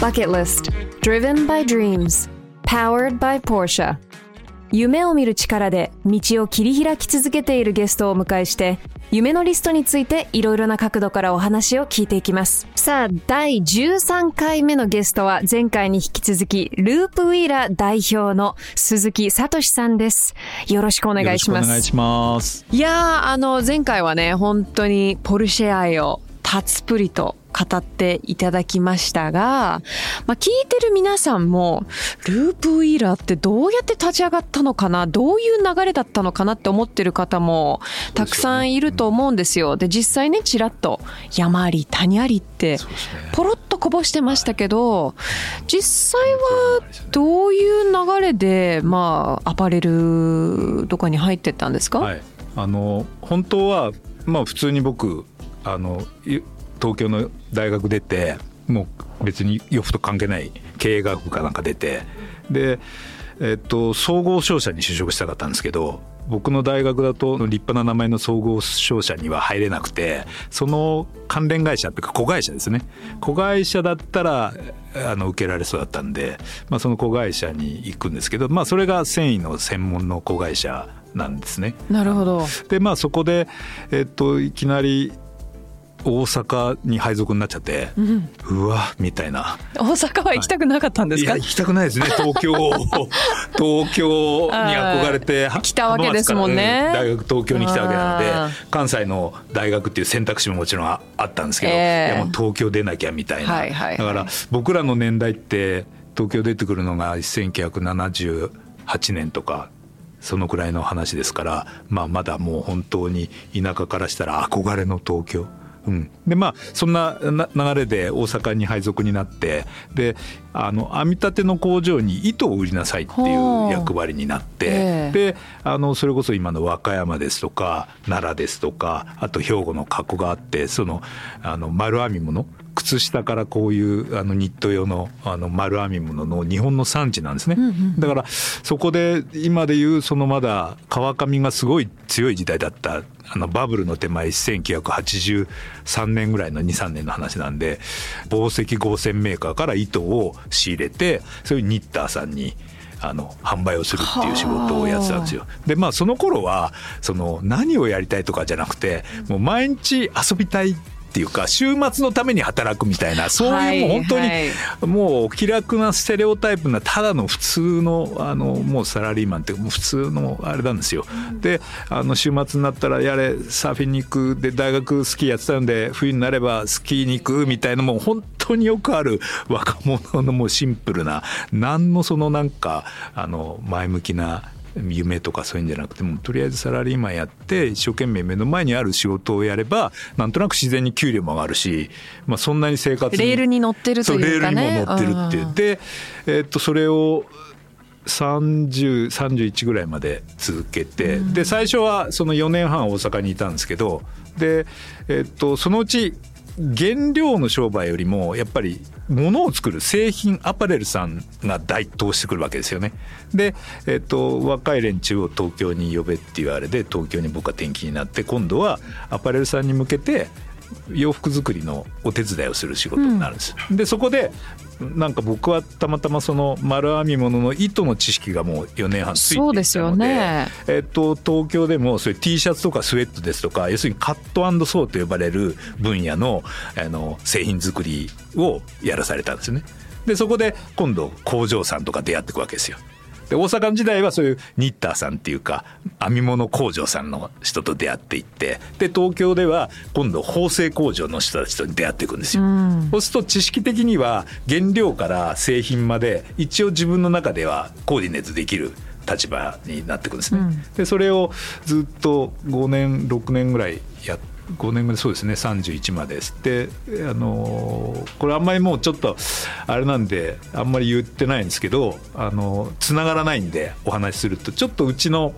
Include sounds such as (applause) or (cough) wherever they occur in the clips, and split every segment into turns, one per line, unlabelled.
バケットリスト Driven by Dreams. Powered by Porsche. 夢を見る力で道を切り開き続けているゲストをお迎えして夢のリストについていろいろな角度からお話を聞いていきます。さあ第13回目のゲストは前回に引き続きループウィーラー代表の鈴木聡さんです。よろしくお願いします。
よろしくお願いします。
いやーあの前回はね本当にポルシェ愛をたっぷりと語っていただきましたが、まあ、聞いてる皆さんもループウィーラーってどうやって立ち上がったのかな？どういう流れだったのかなって思ってる方もたくさんいると思うんですよ。で実際ねちらっと山あり谷ありってポロッとこぼしてましたけど実際はどういう流れで、まあ、アパレルとかに入ってったんですか、
はい。あの本当はまあ普通に僕あのい東京の大学出てもう別に洋服と関係ない経営学部かなんか出てでえっと総合商社に就職したかったんですけど。僕の大学だと立派な名前の総合商社には入れなくてその関連会社っていうか子会社ですね子会社だったらあの受けられそうだったんで、まあ、その子会社に行くんですけど、まあ、それが繊維の専門の子会社なんですね。
なるほど。
でまあそこで、えっと、いきなり大阪に配属になっちゃって、うわみたいな。
大阪は行きたくなかったんですか、
いや行きたくないですね。東京 (laughs) 東京に憧れて
来たわけですもんね。
大学東京に来たわけなので関西の大学っていう選択肢ももちろんああったんですけど、
ええ。
いやもう東京出なきゃみたいな、
はいはいはい。
だから僕らの年代って東京出てくるのが1978年とかそのくらいの話ですから、まあ、まだもう本当に田舎からしたら憧れの東京。うん、でまあそんなな流れで大阪に配属になってであの編み立ての工場に糸を売りなさいっていう役割になって、
ええ。
であのそれこそ今の和歌山ですとか奈良ですとかあと兵庫の加古があってそのあの丸編み物靴下からこういうあのニット用のあの丸編み物の日本の産地なんですね、だからそこで今でいうそのまだ川上がすごい強い時代だったあのバブルの手前1983年ぐらいの23年の話なんで紡績合成メーカーから糸を仕入れてそういうニッターさんにあの販売をするっていう仕事をやってたんですよ。でまあその頃はその何をやりたいとかじゃなくてもう毎日遊びたいっていうか週末のために働くみたいなそういうもう本当に
はい
もう気楽なステレオタイプなただの普通のあのもうサラリーマンってもう普通のあれなんですよ。であの週末になったらやれサーフィンに行くで大学スキーやってたんで冬になればスキーに行くみたいなもう本当によくある若者のもうシンプルな何のそのなんかあの前向きな夢とかそういうんじゃなくてもうとりあえずサラリーマンやって一生懸命目の前にある仕事をやればなんとなく自然に給料も上がるし、まあ、そんなに生活に
レールに乗ってるというかね。
そうレールにも乗ってるっていう
うん。
で、えっとそれを3031ぐらいまで続けて、で最初はその4年半大阪にいたんですけどで、えっとそのうち原料の商売よりもやっぱり物を作る製品アパレルさんが台頭してくるわけですよね。で、えっと若い連中を東京に呼べっていうあれで東京に僕は転勤になって今度はアパレルさんに向けて洋服作りのお手伝いをする仕事になるんです、うん、でそこでなんか僕はたまたまその丸編み物の糸の知識がもう4年半ついていたので
そうですよね、
えっと、東京でもそういう T シャツとかスウェットですとか要するにカットソーと呼ばれる分野のあの製品作りをやらされたんですね。でそこで今度工場さんとか出会っていくわけですよ。で大阪時代はそういうニッターさんっていうか編み物工場さんの人と出会っていってで東京では今度縫製工場の人たちと出会っていくんですよ、うん、そうすると知識的には原料から製品まで一応自分の中ではコーディネートできる立場になっていくんですね、うん、でそれをずっと5年6年ぐらいやって5年ぐらいそうですね31までであのこれあんまりもうちょっとあれなんであんまり言ってないんですけどあのつながらないんでお話しするとちょっとうちの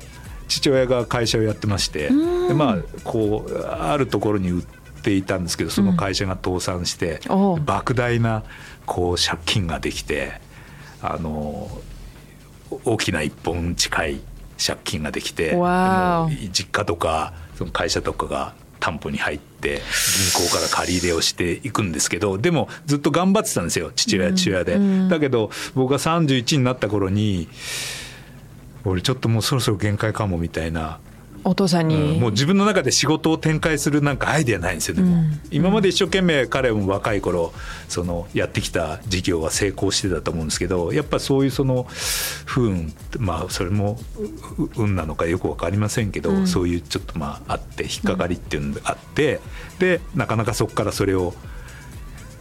父親が会社をやってましてでまあこうあるところに売っていたんですけどその会社が倒産して、う。ん、莫大なこう借金ができてあの大きな一本近い借金ができて実家とかその会社とかが担保に入って銀行から借り入れをしていくんですけどでもずっと頑張ってたんですよ父親父親で、だけど僕が31になった頃に俺ちょっともうそろそろ限界かもみたいな
お父さんに、
うん、もう自分の中で仕事を展開するなんかアイデアないんですよでも、うん、今まで一生懸命彼も若い頃そのやってきた事業は成功してたと思うんですけどやっぱそういうその不運まあそれも運なのかよく分かりませんけど、うん、そういうちょっとまああって引っかかりっていうのがあって、でなかなかそこからそれを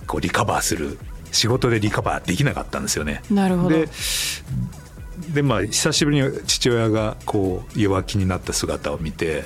こうリカバーする仕事でリカバーできなかったんですよね。
なるほど。
ででまあ久しぶりに父親がこう弱気になった姿を見て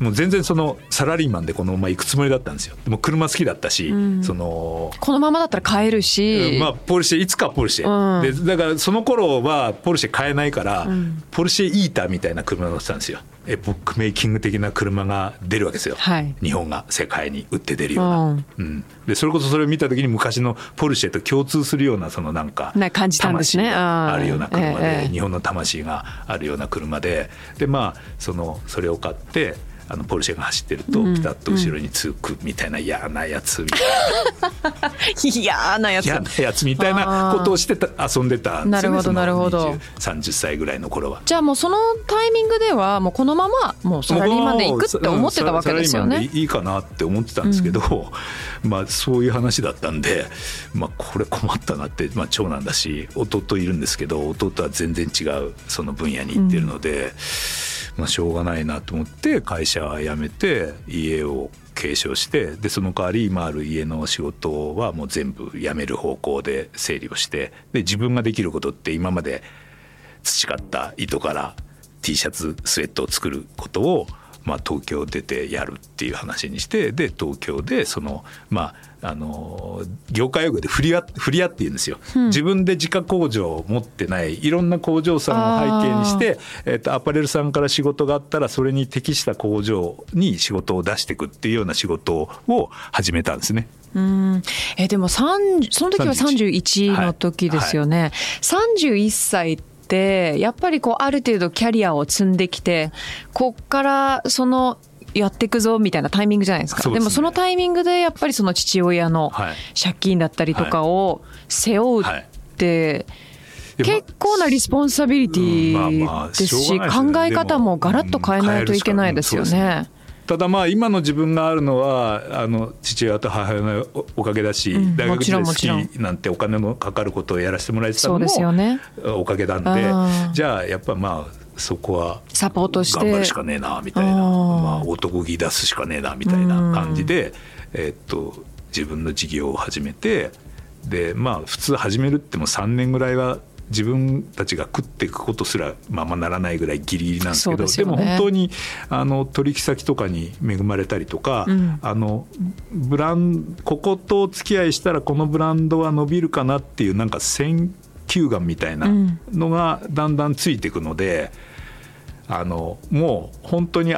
もう全然そのサラリーマンでこのまま行くつもりだったんですよ。でも車好きだったし、うん、その
このままだったら買えるし、
まあ、ポルシェいつかポルシェ、うん、でだからその頃はポルシェ買えないから、うん、ポルシェイーターみたいな車乗ってたんですよエポックメイキング的な車が出るわけですよ、はい、日本が世界に売って出るような、うん。でそれこそそれを見た時に昔のポルシェと共通するようなそのなんか
感じたんですね。
あるような車で、日本の魂があるような車で。でまあそのそれを買ってあのポルシェが走ってるとピタッと後ろにつくみたいな嫌なやつみたいな。(laughs)
嫌なやつ。
嫌なやつみたいなことをしてた遊んでた
んですよねなるほどなるほど。
30歳ぐらいの頃は。
じゃあもうそのタイミングではもうこのままもうサラリーマンで行くって思ってたわけですよね。
いいかなって思ってたんですけど、うん、まあそういう話だったんでまあこれ困ったなって、まあ、長男だし弟いるんですけど弟は全然違うその分野に行ってるので、うんまあ、しょうがないなと思って会社は辞めて家を継承してでその代わり今ある家の仕事はもう全部辞める方向で整理をしてで自分ができることって今まで培った糸から T シャツスウェットを作ることをまあ、東京出てやるっていう話にしてで東京でそのまああの業界用語でフリアフリアっていうんですよ、うん、自分で自家工場を持ってないいろんな工場さんを背景にして、えーと、アパレルさんから仕事があったらそれに適した工場に仕事を出していくっていうような仕事を始めたんですね。
うん。えでもその時は31の時ですよね。はい。はい、31歳ってやっぱりこうある程度キャリアを積んできてこっからそのやっていくぞみたいなタイミングじゃないですか。で、ね,、もそのタイミングでやっぱりその父親の借金だったりとかを背負うって、結構なリスポンサビリティですし、考え方もガラッと変えないといけないですよね。
ただまあ今の自分があるのはあの父親と母親のおかげだし、うん、大学時代スキーなんてお金のかかることをやらせてもらえてたのもおかげなんでじゃあやっぱまあそこは
サポートして。
頑張るしかねえなみたいな。まあ男気出すしかねえなみたいな感じで、えっと自分の事業を始めてでまあ普通始めるっても3年ぐらいは自分たちが食っていくことすらままならないぐらいギリギリなんですけどで、ね,、も本当にあの取引先とかに恵まれたりとか、うん、あのブランこことお付き合いしたらこのブランドは伸びるかなっていうなんか選球眼みたいなのがだんだんついていくので、うん、あのもう本当に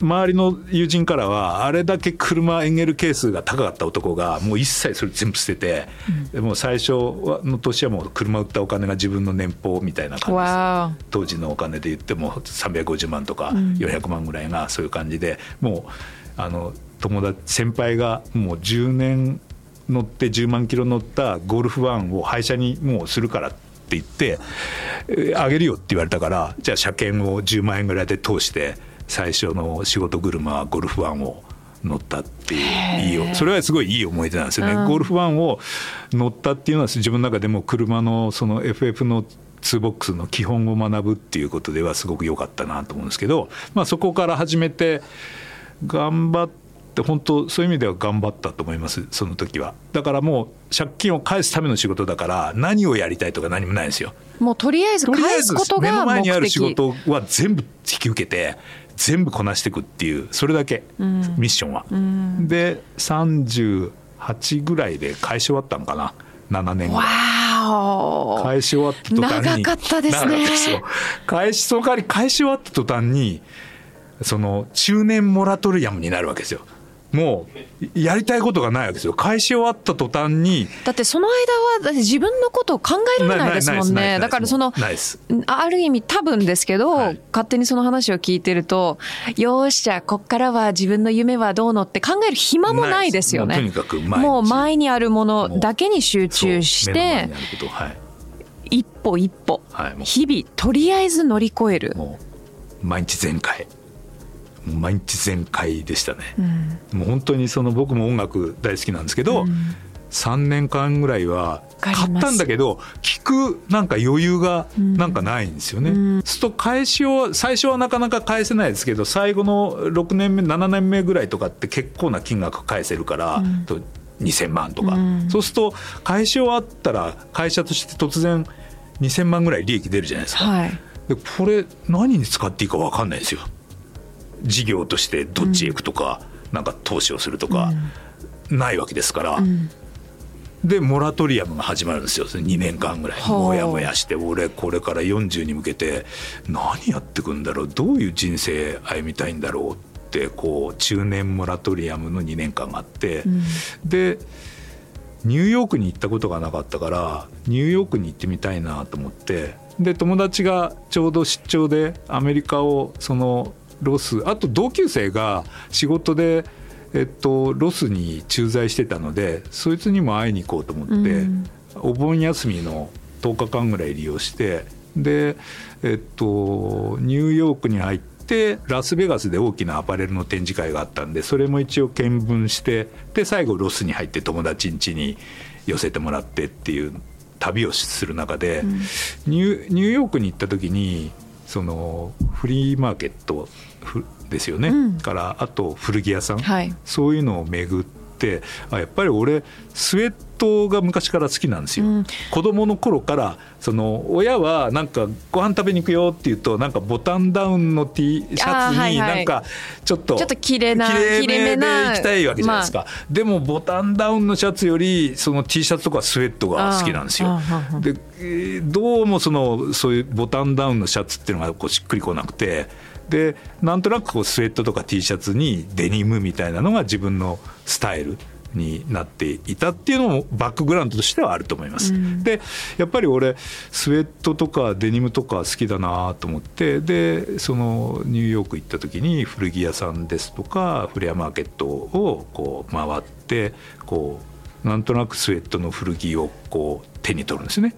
周りの友人からはあれだけ車エンゲル係数が高かった男がもう一切それ全部捨てて、うん、もう最初の年はもう車売ったお金が自分の年俸みたいな感じです。当時のお金で言っても350万とか400万ぐらいがそういう感じでもうあの友達先輩がもう10年乗って10万キロ乗ったゴルフワンを廃車にもうするからって言ってあげるよって言われたからじゃあ車検を10万円ぐらいで通して最初の仕事車はゴルフワンを乗ったっていういいよそれはすごいいい思い出なんですよね、うん、ゴルフワンを乗ったっていうのは自分の中でも車のその FF の2ボックスの基本を学ぶっていうことではすごく良かったなと思うんですけど、まあ、そこから始めて頑張って本当そういう意味では頑張ったと思いますその時は。だからもう借金を返すための仕事だから何をやりたいとか何もないんですよ。
もうとりあえず返すことが
目の前にある仕事は全部引き受けて全部こなしていくっていうそれだけ、うん、ミッションは、うん、で38ぐらいで返し終わったのかな？7年ぐらい返し終わった途端
に。長かったですね。(laughs)
返しその代わり返し終わった途端にその中年モラトリアムになるわけですよもうやりたいことがないわけですよ。返し終わった途端に
だってその間は自分のことを考えられないですもんね。だからそのある意味多分ですけど、はい、勝手にその話を聞いてるとよしじゃあこっからは自分の夢はどうのって考える暇もないですよね。
とにかく
もう前にあるものだけに集中して、はい、一歩一歩、はい、日々とりあえず乗り越える。
毎日全開毎日全開でしたね、うん、もう本当にその僕も音楽大好きなんですけど、うん、3年間ぐらいは買ったんだけど聞くなんか余裕がなんかないんですよね。うん、すると返しを最初はなかなか返せないですけど最後の6年目7年目ぐらいとかって結構な金額返せるから、うん、2,000万とか、うん、そうすると返し終わったら会社として突然2,000万ぐらい利益出るじゃないですか。はい、でこれ何に使っていいか分かんないですよ。事業としてどっちへ行くとか、うん、なんか投資をするとか、ないわけですから。うん。でモラトリアムが始まるんですよ。2年間ぐらい。もやもやして俺これから40に向けて何やってくんだろう？どういう人生歩みたいんだろうってこう中年モラトリアムの2年間があって、うん、でニューヨークに行ったことがなかったからニューヨークに行ってみたいなと思ってで友達がちょうど出張でアメリカをそのロス。あと同級生が仕事で、えっと、ロスに駐在してたのでそいつにも会いに行こうと思って、うん、お盆休みの10日間ぐらい利用してで、えっと、ニューヨークに入ってラスベガスで大きなアパレルの展示会があったんでそれも一応見聞してで最後ロスに入って友達ん家に寄せてもらってっていう旅をする中で、うん、ニューヨークに行った時にそのフリーマーケットですよね、うん、からあと古着屋さん、はい、そういうのを巡ってあやっぱり俺スウェットが昔から好きなんですよ、うん、子供の頃からその親はなんかご飯食べに行くよって言うとなんかボタンダウンの T シャツになんかちょっと
ちょっと綺麗な
綺麗めで行きたいわけじゃないですか、まあ、でもボタンダウンのシャツよりその T シャツとかスウェットが好きなんですよ。でどうもそのそういうボタンダウンのシャツっていうのがこうしっくりこなくてでなんとなくこうスウェットとか T シャツにデニムみたいなのが自分のスタイルになっていたっていうのもバックグラウンドとしてはあると思います。うん、でやっぱり俺スウェットとかデニムとか好きだなと思ってでそのニューヨーク行った時に古着屋さんですとかフレアマーケットをこう回ってこうなんとなくスウェットの古着をこう手に取るんですね。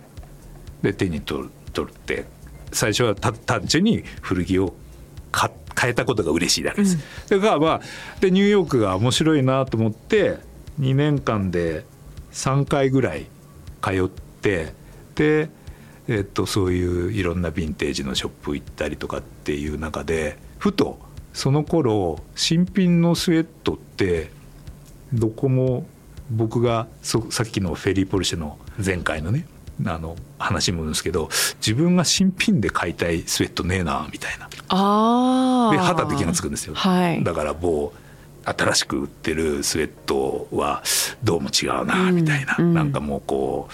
で手に取る取って最初は単純に古着を変えたことが嬉しいだけです。うん、だからまあでニューヨークが面白いなと思って2年間で3回ぐらい通ってで、えっと、そういういろんなヴィンテージのショップ行ったりとかっていう中でふとその頃新品のスウェットってどこも僕がさっきのフェリーポルシェの前回のねあの話もですけど自分が新品で買いたいスウェットねえなみたいな。
あ
で肌で気が付くんですよ、はい、だから某新しく売ってるスウェットはどうも違うなみたいな、うん、なんかもうこう、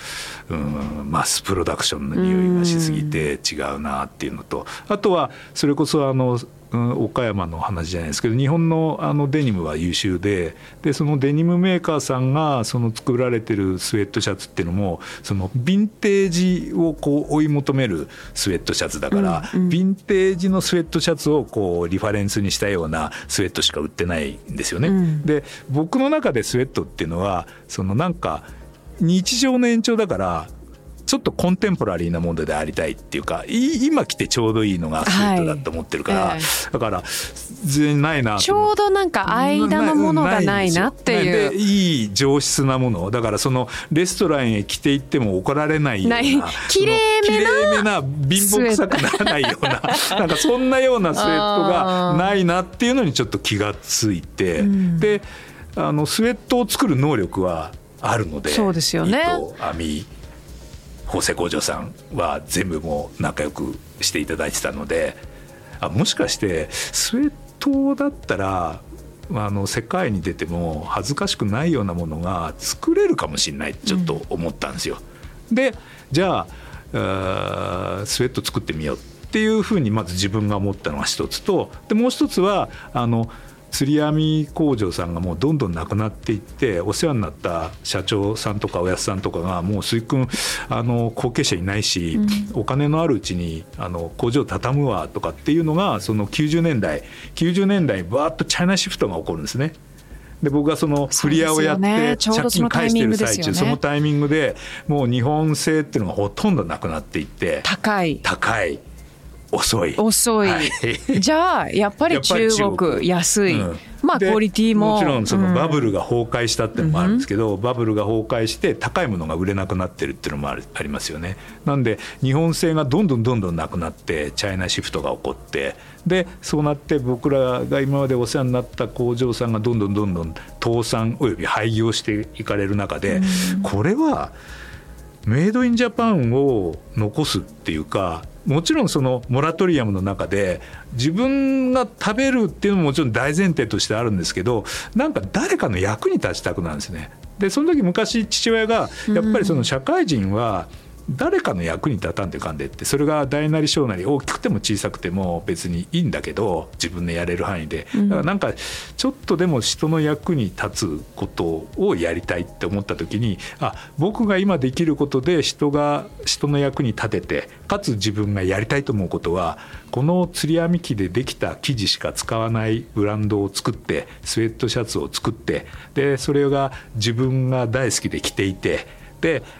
うん、マスプロダクションの匂いがしすぎて違うなっていうのとあとはそれこそあのうん岡山の話じゃないですけど日本のあのデニムは優秀ででそのデニムメーカーさんがその作られてるスウェットシャツっていうのもそのヴィンテージをこう追い求めるスウェットシャツだから、
うんうん。
ヴィンテージのスウェットシャツをこうリファレンスにしたようなスウェットしか売ってないんですよね。
うん。
で僕の中でスウェットっていうのはそのなんか日常の延長だからちょっとコンテンポラリーなものでありたいっていうかい今着てちょうどいいのがスウェットだと思ってるから、
はい。え
だから全然ないな
ちょうどなんか間のものがないなって
ない
う。
でいい上質なもの。だからそのレストランへ着て行っても怒られないような
ない。綺麗めな
その綺麗めな貧乏臭くならないようななんかそんなようなスウェットがないなっていうのにちょっと気がついて、
うん。
であのスウェットを作る能力はあるので
そうですよね
糸編み縫製工場さんは全部もう仲良くしていただいてたのであもしかしてスウェットだったらあの世界に出ても恥ずかしくないようなものが作れるかもしれないちょっと思ったんですよ。でじゃあスウェット作ってみようっていうふうにまず自分が思ったのが一つとでもう一つはあの釣り網工場さんがもうどんどんなくなっていってお世話になった社長さんとかおやすさんとかがもう水君あの後継者いないし、お金のあるうちにあの工場畳むわとかっていうのがその90年代90年代にバーッとチャイナシフトが起こるんですね。で僕がそのフリアをやって借金返してる最中そのタイミングでもう日本製っていうのがほとんどなくなっていって
高い。
高い遅い。
遅い、
はい。(laughs)
じゃあやっぱり中国
国。
安い、
うん。で
まあクオリティも。
もちろんそのバブ
ル、
ルが崩壊したっていうのもあるんですけど、バブルが崩壊して高いものが売れなくなってるっていうのもあるありますよね。なんで日本製がどんどんどんどんなくなってチャイナシフトが起こってでそうなって僕らが今までお世話になった工場さんがどんどんどんどん倒産および廃業していかれる中で、これはメイドインジャパンを残すっていうかもちろんそのモラトリアムの中で自分が食べるっていうのももちろん大前提としてあるんですけどなんか誰かの役に立ちたくなるんですね。でその時昔父親がやっぱりその社会人は誰かの役に立たんでかんでってそれが大なり小なり大きくても小さくても別にいいんだけど自分でやれる範囲で。だからなんかちょっとでも人の役に立つことをやりたいって思った時にあ僕が今できることで人が人の役に立ててかつ自分がやりたいと思うことはこの釣り網機でできた生地しか使わないブランドを作ってスウェットシャツを作ってでそれが自分が大好きで着ていてで、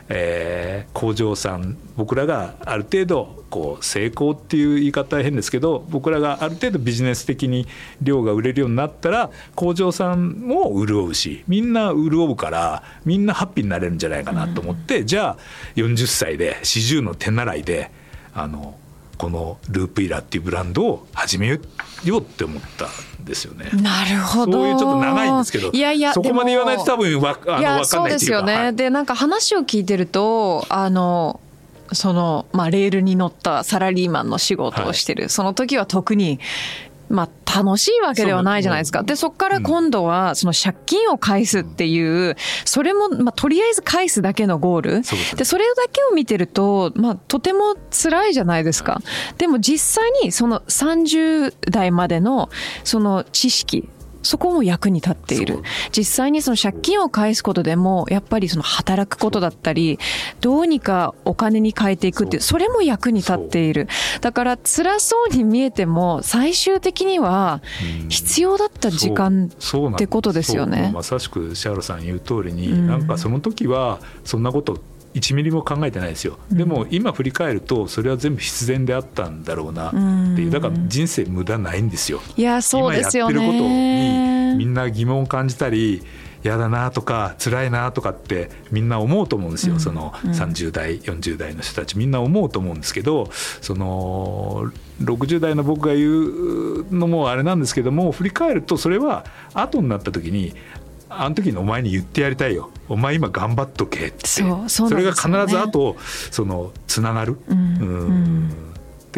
えー工場さん僕らがある程度こう成功っていう言い方は変ですけど僕らがある程度ビジネス的に量が売れるようになったら工場さんも潤うしみんな潤うからみんなハッピーになれるんじゃないかなと思って、じゃあ40歳で40の手習いであのこのループイラーっていうブランドを始めようって思ったんですよね。
なるほど。
そういうちょっと長いんですけど
いやいや
そこまで言わないと多
分
分わあの
いや
わかん
そう
ないっていうか。
ですよね、
はい。
でなんか話を聞いてるとあのその、まあ、レールに乗ったサラリーマンの仕事をしてる、その時は特にまあ、楽しいわけではないじゃないですか。で、そこから今度は、その借金を返すっていう、それも、まあ、とりあえず返すだけのゴール。
で、
それだけを見てると、まあ、とても辛いじゃないですか。でも実際に、その30代までの、その知識、そこも役に立っている。実際にその借金を返すことでも、やっぱりその働くことだったり、どうにかお金に変えていくっていう、それも役に立っている。だから辛そうに見えても、最終的には必要だった時間ってことですよね。
まさしくシャーロさん言う通りに、
うん。
なんかその時はそんなこと1ミリも考えてないですよ、でも今振り返るとそれは全部必然であったんだろうな。っていうだから人生無駄ないんですよ。
いや、そうですよ
今やってることにみ
ね。
んな疑問を感じたり嫌だなとか辛いなとかってみんな思うと思うんですよ、その30代40代の人たち。みんな思うと思うんですけどその60代の僕が言うのもあれなんですけども振り返るとそれは後になった時にあの時にお前に言ってやりたいよ。お前今頑張っとけって。
そうそうなん
れが必ず後そのつながる。
うん。
うん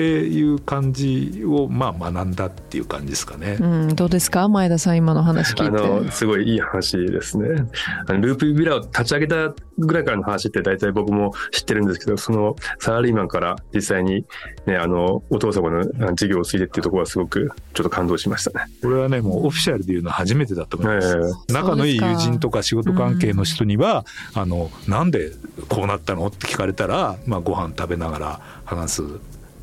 っていう感じをまあ学んだっていう感じですかね。
うん、どうですか？前田さん今の話聞いて。あの
すごいいい話ですね。あのループビラを立ち上げたぐらいからの話って大体僕も知ってるんですけど、そのサラリーマンから実際にねあのお父様の事業を継いでっていうところはすごくちょっと感動しましたね。
これはねもうオフィシャルで言うのは初めてだと思います。えー、仲のいい友人とか仕事関係の人には、うん、あのなんでこうなったの？って聞かれたら、まあご飯食べながら話す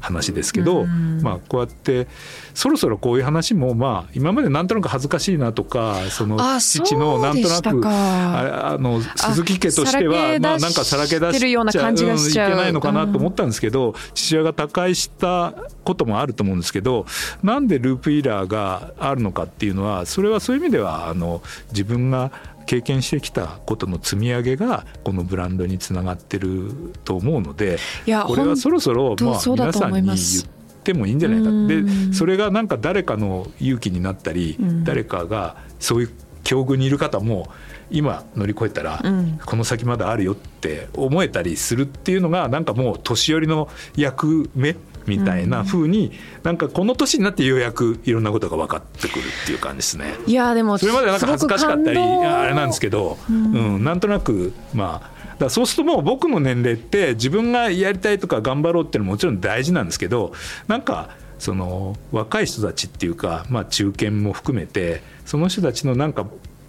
話ですけど、まあ、こうやってそろそろこういう話も、まあ、今までなんとなく恥ずかしいなとかその父のなんとなくあの鈴木家としてはまあ、なんかさらけ出しちゃう、うん、いけないのかなと思ったんですけど、父親が他界したこともあると思うんですけどなんでループイラーがあるのかっていうのはそれはそういう意味ではあの自分が経験してきたことの積み上げがこのブランドにつながってると思うのでこれはそろそろまあ皆さんに言ってもいいんじゃないかでそれがなんか誰かの勇気になったり誰かがそういう境遇にいる方も今乗り越えたらこの先まだあるよって思えたりするっていうのがなんかもう年寄りの役目みたいな風に、なんかこの年になってようやくいろんなことが分かってくるっていう感じですね。
いやでも
それまでなんか恥ずかしかったりあれなんですけど、うん、うん、なんとなくまあだそうするともう僕の年齢って自分がやりたいとか頑張ろうっていうのももちろん大事なんですけどなんかその若い人たちっていうか、まあ、中堅も含めてその人たちのなんか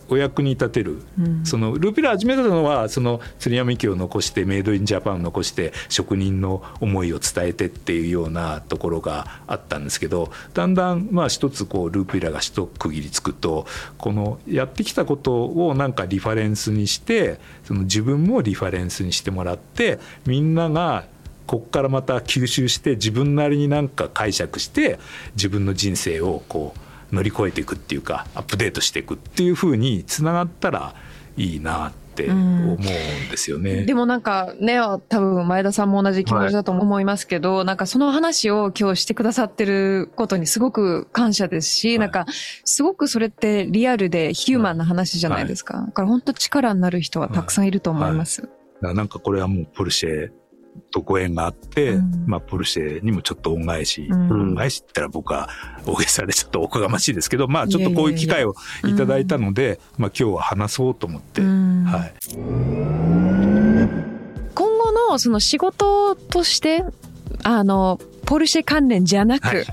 お役に立てる、うん、そのルーピラ始めたのはその鶴山家を残してメイドインジャパンを残して職人の思いを伝えてっていうようなところがあったんですけどだんだんまあ一つこうルーピラが一区切りつくとこのやってきたことをなんかリファレンスにしてその自分もリファレンスにしてもらってみんながこっからまた吸収して自分なりになんか解釈して自分の人生をこう乗り越えていくっていうかアップデートしていくっていうふうにつながったらいいなって思うんですよね、
うん、でもなんかね多分前田さんも同じ気持ちだと思いますけど、はい、なんかその話を今日してくださってることにすごく感謝ですし、はい、なんかすごくそれってリアルでヒューマンな話じゃないですか、はい、だから本当力になる人はたくさんいると思います、
なんかこれはもうポルシェとご縁があって、うん、まあ、ポルシェにもちょっと恩返し、うん、恩返しって言ったら僕は (laughs) 大げさでちょっとおこがましいですけど、まあ、ちょっとこういう機会をいただいたので、まあ、今日は話そうと思って、はい。
今後のその仕事として、あの、ポルシェ関連じゃなく、はい。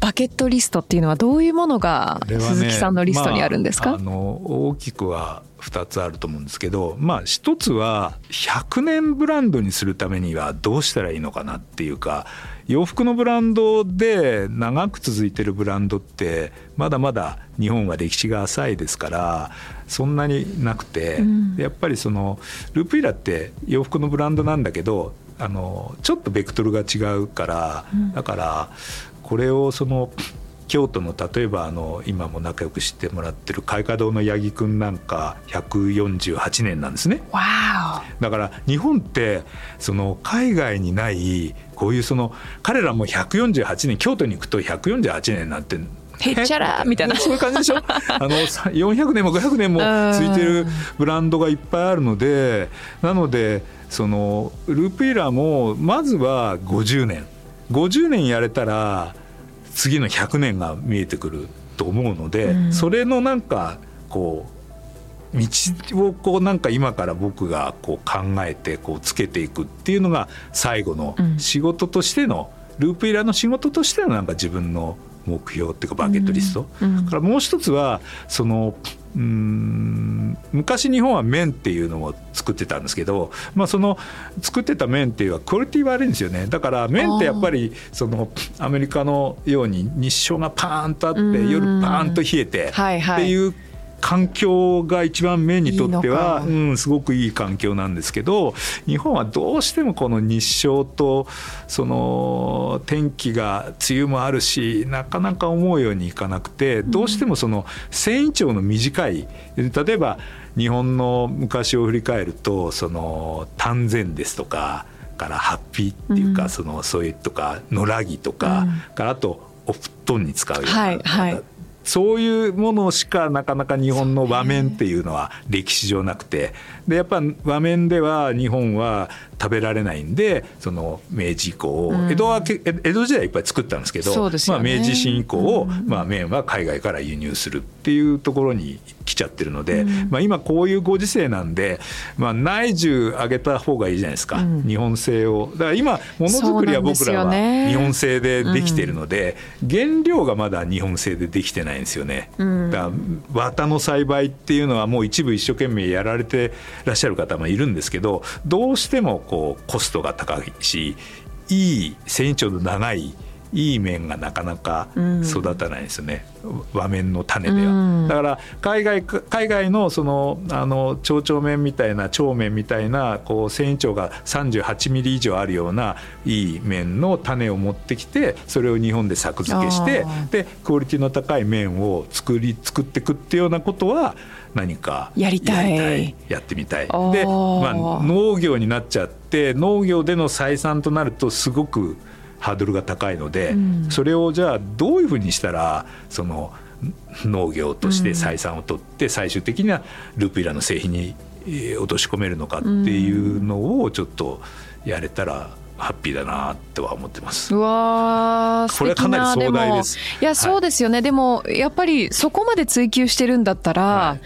バケットリストっていうのはどういうものが鈴木さんのリストにあるんですか、
ねまあ、あの大きくは2つあると思うんですけどまあ一つは100年ブランドにするためにはどうしたらいいのかなっていうか洋服のブランドで長く続いてるブランドってまだまだ日本は歴史が浅いですからそんなになくて、うん、やっぱりそのループイラって洋服のブランドなんだけどあのちょっとベクトルが違うから、うん、だからこれをその京都の例えばあの今も仲良く知ってもらってる開花堂の八木くんなんか148年なんですね。だから日本ってその海外にないこういうその彼らも148年京都に行くと148年なんて
へっちゃらみたいな。
そういう感じでしょ？(laughs) あの400年も500年もついてるブランドがいっぱいあるのでなのでそのループイラーもまずは50年。50年やれたら次の100年が見えてくると思うので、うん、それのなんかこう道をこうなんか今から僕がこう考えてこうつけていくっていうのが最後の仕事としての、ループイラーの仕事としてのなんか自分の目標っていうかバケットリスト、うん。うん、からもう一つはそのうん昔日本は麺っていうのを作ってたんですけど、まあ、その作ってた麺っていうのはクオリティ悪いんですよね。だから麺ってやっぱりそのアメリカのように日照がパーンとあって夜パーンと冷えてっていう環境が一番目にとってはうん、すごくいい環境なんですけど日本はどうしてもこの日照とその天気が梅雨もあるしなかなか思うようにいかなくてどうしてもその繊維長の短い例えば日本の昔を振り返るとその丹前ですとかからハッピーっていうか、うん、そのそういうとか野良着とか、うん、からあとお布団に使うような、はいはい、そういうものしかなかなか日本の和麺っていうのは歴史上なくて。でやっぱ和麺では日本は食べられないんでその明治以降、うん、江戸は江戸時代いっぱい作ったんですけど、ね、まあ、明治維新以降、うん、まあ、麺は海外から輸入するっていうところに来ちゃってるので、うん、まあ、今こういうご時世なんで、まあ、内需上げた方がいいじゃないですか、日本製を。だから今ものづくりは僕らは日本製でできてるので、原料がまだ日本製でできてないんですよね、だから綿の栽培っていうのはもう一部一生懸命やられてらっしゃる方もいるんですけどどうしてもこうコストが高いしいい繊維長の長いいい面がなかなか育たないですよね、うん、和面の種では、うん、だから海外海外のそのあの長々麺みたいな長麺みたいなこう繊維長が38ミリ以上あるようないい麺の種を持ってきてそれを日本で作付けしてでクオリティの高い麺を作り作っていくっていうようなことは何か
やりたい。
やってみたい。で、まあ、農業になっちゃって農業での採算となるとすごくハードルが高いので、うん、それをじゃあどういうふうにしたらその農業として採算を取って最終的にはループイラの製品に落とし込めるのかっていうのをちょっとやれたらハッピーだなとは思ってます。
うわ
これはかなり壮大です。
いや、そうですよね。でもやっぱりそこまで追求してるんだったら、は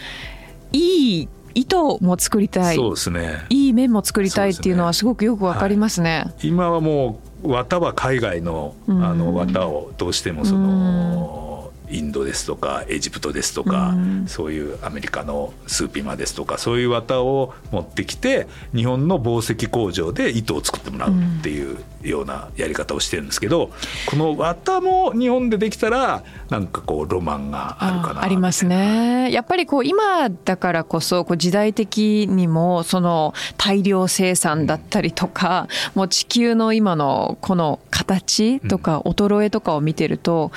い、いい糸も作りたい。
そうですね。
いい面も作りたいっていうのはすごくよくわかりますね。
はい、今はもう綿は海外のあの綿をどうしてもその。インドですとかエジプトですとか、うん、そういうアメリカのスーピマですとかそういう綿を持ってきて日本の紡績工場で糸を作ってもらうっていうようなやり方をしてるんですけど、この綿も日本でできたらなんかこうロマンがあるかな
ありますね。やっぱりこう今だからこそこう時代的にもその大量生産だったりとか、うん、もう地球の今のこの形とか衰えとかを見てると、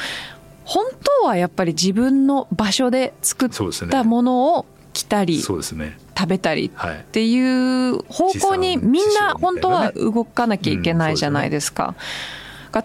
本当はやっぱり自分の場所で作ったものを着たり、そうですね、食べたりっていう方向にみんな本当は動かなきゃいけないじゃないですか。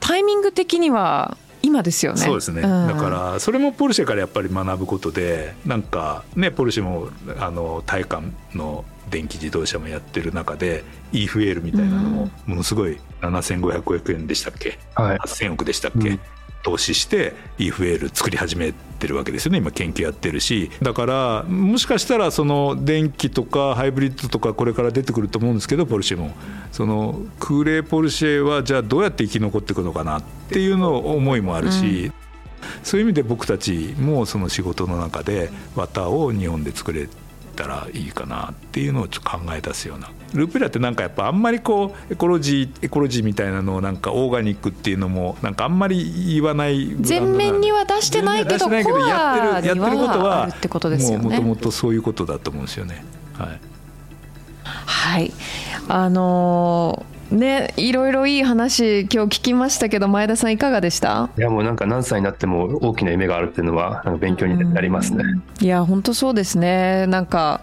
タイミング的には今ですよね。
そうですね。うん、だからそれもポルシェからやっぱり学ぶことで、なんかねポルシェもあの体感の電気自動車もやってる中で EFL みたいなのもものすごい7500億円でしたっけ、はい、8000億でしたっけ、うん、投資して EFL 作り始めてるわけですよね今研究やってるし。だからもしかしたらその電気とかハイブリッドとかこれから出てくると思うんですけどポルシェも。その空冷ポルシェはじゃあどうやって生き残っていくのかなっていうの思いもあるし、うん、そういう意味で僕たちもその仕事の中で綿を日本で作れたらいいかなっていうのをちょっと考え出すような。ループラってなんかやっぱあんまりこうエコロジーエコロジーみたいなのをなんかオーガニックっていうのもなんかあんまり言わない
全面には出してないけどやってるやってることは
もともとそういうことだと思うんですよね。はい、
はい、あのーね、いろいろいい話今日聞きましたけど前田さんいかがでした？
いやもうなんか何歳になっても大きな夢があるっていうのはなんか勉強になりますね。
いや本当そうですねなんか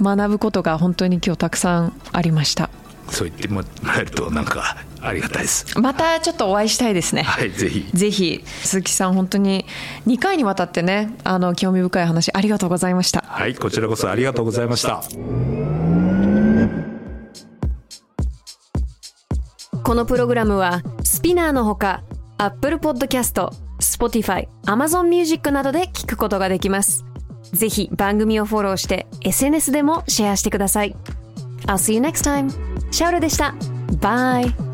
学ぶことが本当に今日たくさんありました。
そう言ってもらえるとなんかありがたいです。
またちょっとお会いしたいですね。
はい、ぜひ。
ぜひ鈴木さん本当に2回にわたってねあの興味深い話ありがとうございました。
はい、こちらこそありがとうございました。
このプログラムはスピナーのほか Apple Podcast、Spotify、Amazon Music などで聞くことができます。ぜひ番組をフォローして SNS でもシェアしてください。I'll see you next time. シャウルでした。Bye!